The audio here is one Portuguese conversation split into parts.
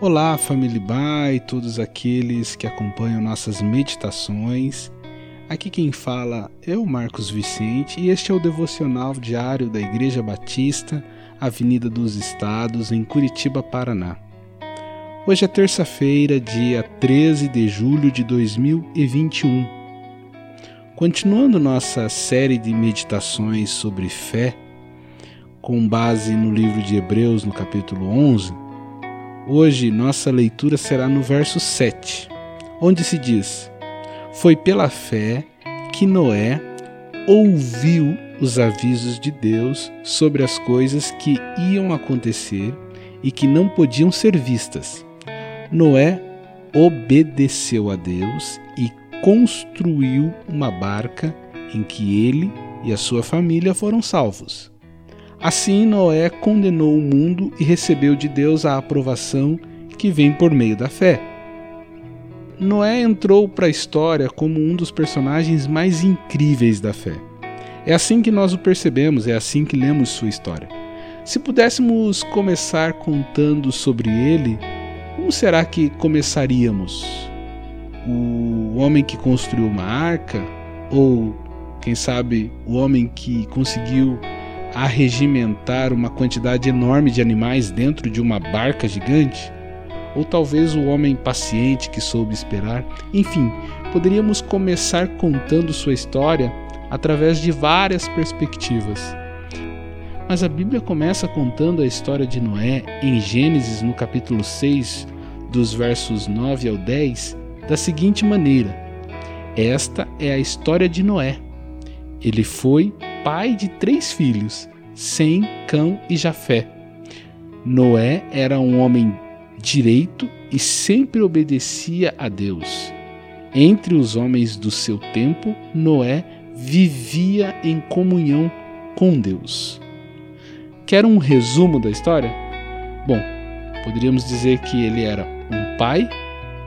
Olá, família Bai e todos aqueles que acompanham nossas meditações. Aqui quem fala é o Marcos Vicente e este é o devocional diário da Igreja Batista, Avenida dos Estados, em Curitiba, Paraná. Hoje é terça-feira, dia 13 de julho de 2021. Continuando nossa série de meditações sobre fé, com base no livro de Hebreus, no capítulo 11, Hoje nossa leitura será no verso 7, onde se diz: Foi pela fé que Noé ouviu os avisos de Deus sobre as coisas que iam acontecer e que não podiam ser vistas. Noé obedeceu a Deus e construiu uma barca em que ele e a sua família foram salvos. Assim, Noé condenou o mundo e recebeu de Deus a aprovação que vem por meio da fé. Noé entrou para a história como um dos personagens mais incríveis da fé. É assim que nós o percebemos, é assim que lemos sua história. Se pudéssemos começar contando sobre ele, como será que começaríamos? O homem que construiu uma arca? Ou, quem sabe, o homem que conseguiu arregimentar uma quantidade enorme de animais dentro de uma barca gigante? Ou talvez o homem paciente que soube esperar? Enfim, poderíamos começar contando sua história através de várias perspectivas. Mas a Bíblia começa contando a história de Noé em Gênesis, no capítulo 6, dos versos 9 ao 10, da seguinte maneira: Esta é a história de Noé. Ele foi pai de três filhos, Sem, Cão e Jafé. Noé era um homem direito e sempre obedecia a Deus. Entre os homens do seu tempo, Noé vivia em comunhão com Deus. Quer um resumo da história? Bom, poderíamos dizer que ele era um pai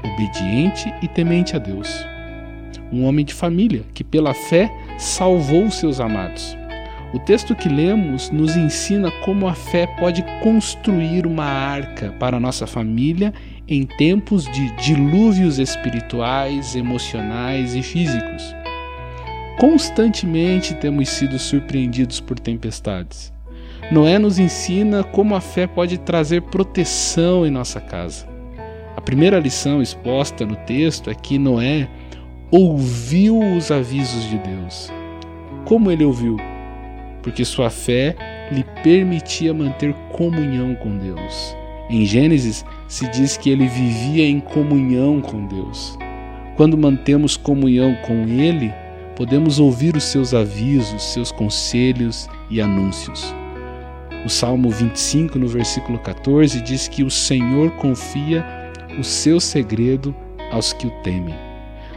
obediente e temente a Deus. Um homem de família que, pela fé, salvou seus amados. O texto que lemos nos ensina como a fé pode construir uma arca para nossa família em tempos de dilúvios espirituais, emocionais e físicos. Constantemente temos sido surpreendidos por tempestades. Noé nos ensina como a fé pode trazer proteção em nossa casa. A primeira lição exposta no texto é que Noé ouviu os avisos de Deus. Como ele ouviu? Porque sua fé lhe permitia manter comunhão com Deus. Em Gênesis se diz que ele vivia em comunhão com Deus. Quando mantemos comunhão com Ele, podemos ouvir os seus avisos, seus conselhos e anúncios. O Salmo 25, no versículo 14, diz que o Senhor confia o seu segredo aos que o temem.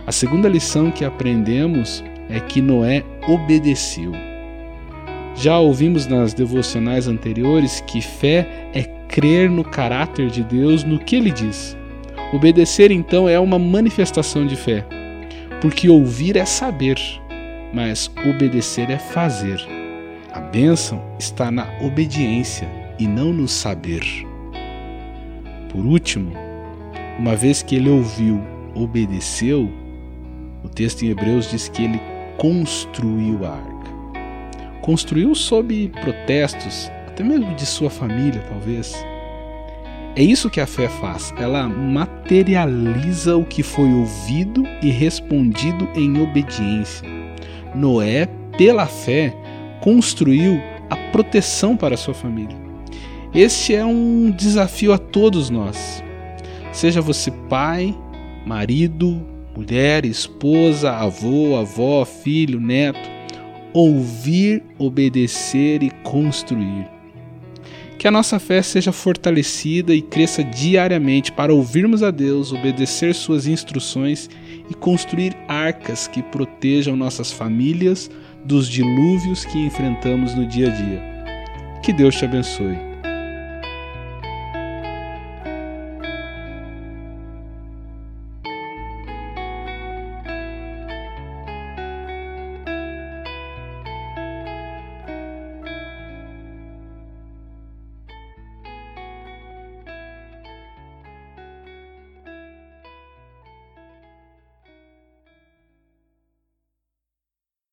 A segunda lição que aprendemos é que Noé obedeceu. Já ouvimos nas devocionais anteriores que fé é crer no caráter de Deus, no que ele diz. Obedecer, então, é uma manifestação de fé, porque ouvir é saber, mas obedecer é fazer. A bênção está na obediência e não no saber. Por último, uma vez que ele ouviu, obedeceu, o texto em Hebreus diz que ele construiu a arca. Construiu sob protestos, até mesmo de sua família, talvez. É isso que a fé faz. Ela materializa o que foi ouvido e respondido em obediência. Noé, pela fé, construiu a proteção para sua família. Este é um desafio a todos nós. Seja você pai, marido, mulher, esposa, avô, avó, filho, neto, ouvir, obedecer e construir. Que a nossa fé seja fortalecida e cresça diariamente para ouvirmos a Deus, obedecer Suas instruções e construir arcas que protejam nossas famílias dos dilúvios que enfrentamos no dia a dia. Que Deus te abençoe.